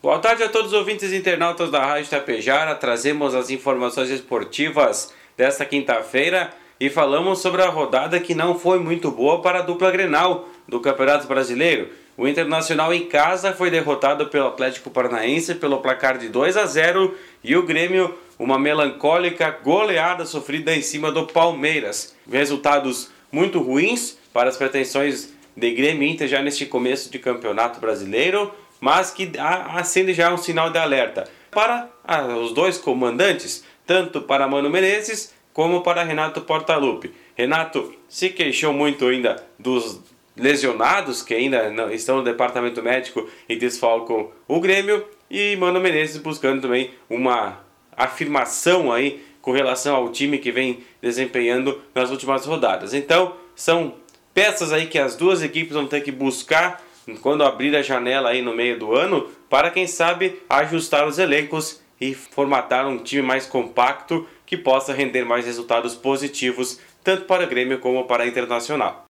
Boa tarde a todos os ouvintes e internautas da Rádio Tapejara. Trazemos as informações esportivas desta quinta-feira e falamos sobre a rodada que não foi muito boa para a dupla Grenal do Campeonato Brasileiro. O Internacional em casa foi derrotado pelo Atlético Paranaense pelo placar de 2 a 0 e o Grêmio uma melancólica goleada sofrida em cima do Palmeiras. Resultados muito ruins para as pretensões de Grêmio Inter já neste começo de Campeonato Brasileiro mas que acende já um sinal de alerta para os dois comandantes, tanto para Mano Menezes como para Renato Portaluppi. Renato se queixou muito ainda dos lesionados que ainda estão no departamento médico e desfalcam o Grêmio e Mano Menezes buscando também uma afirmação aí com relação ao time que vem desempenhando nas últimas rodadas. Então, são peças aí que as duas equipes vão ter que buscar quando abrir a janela aí no meio do ano, para quem sabe ajustar os elencos e formatar um time mais compacto que possa render mais resultados positivos tanto para o Grêmio como para a Internacional.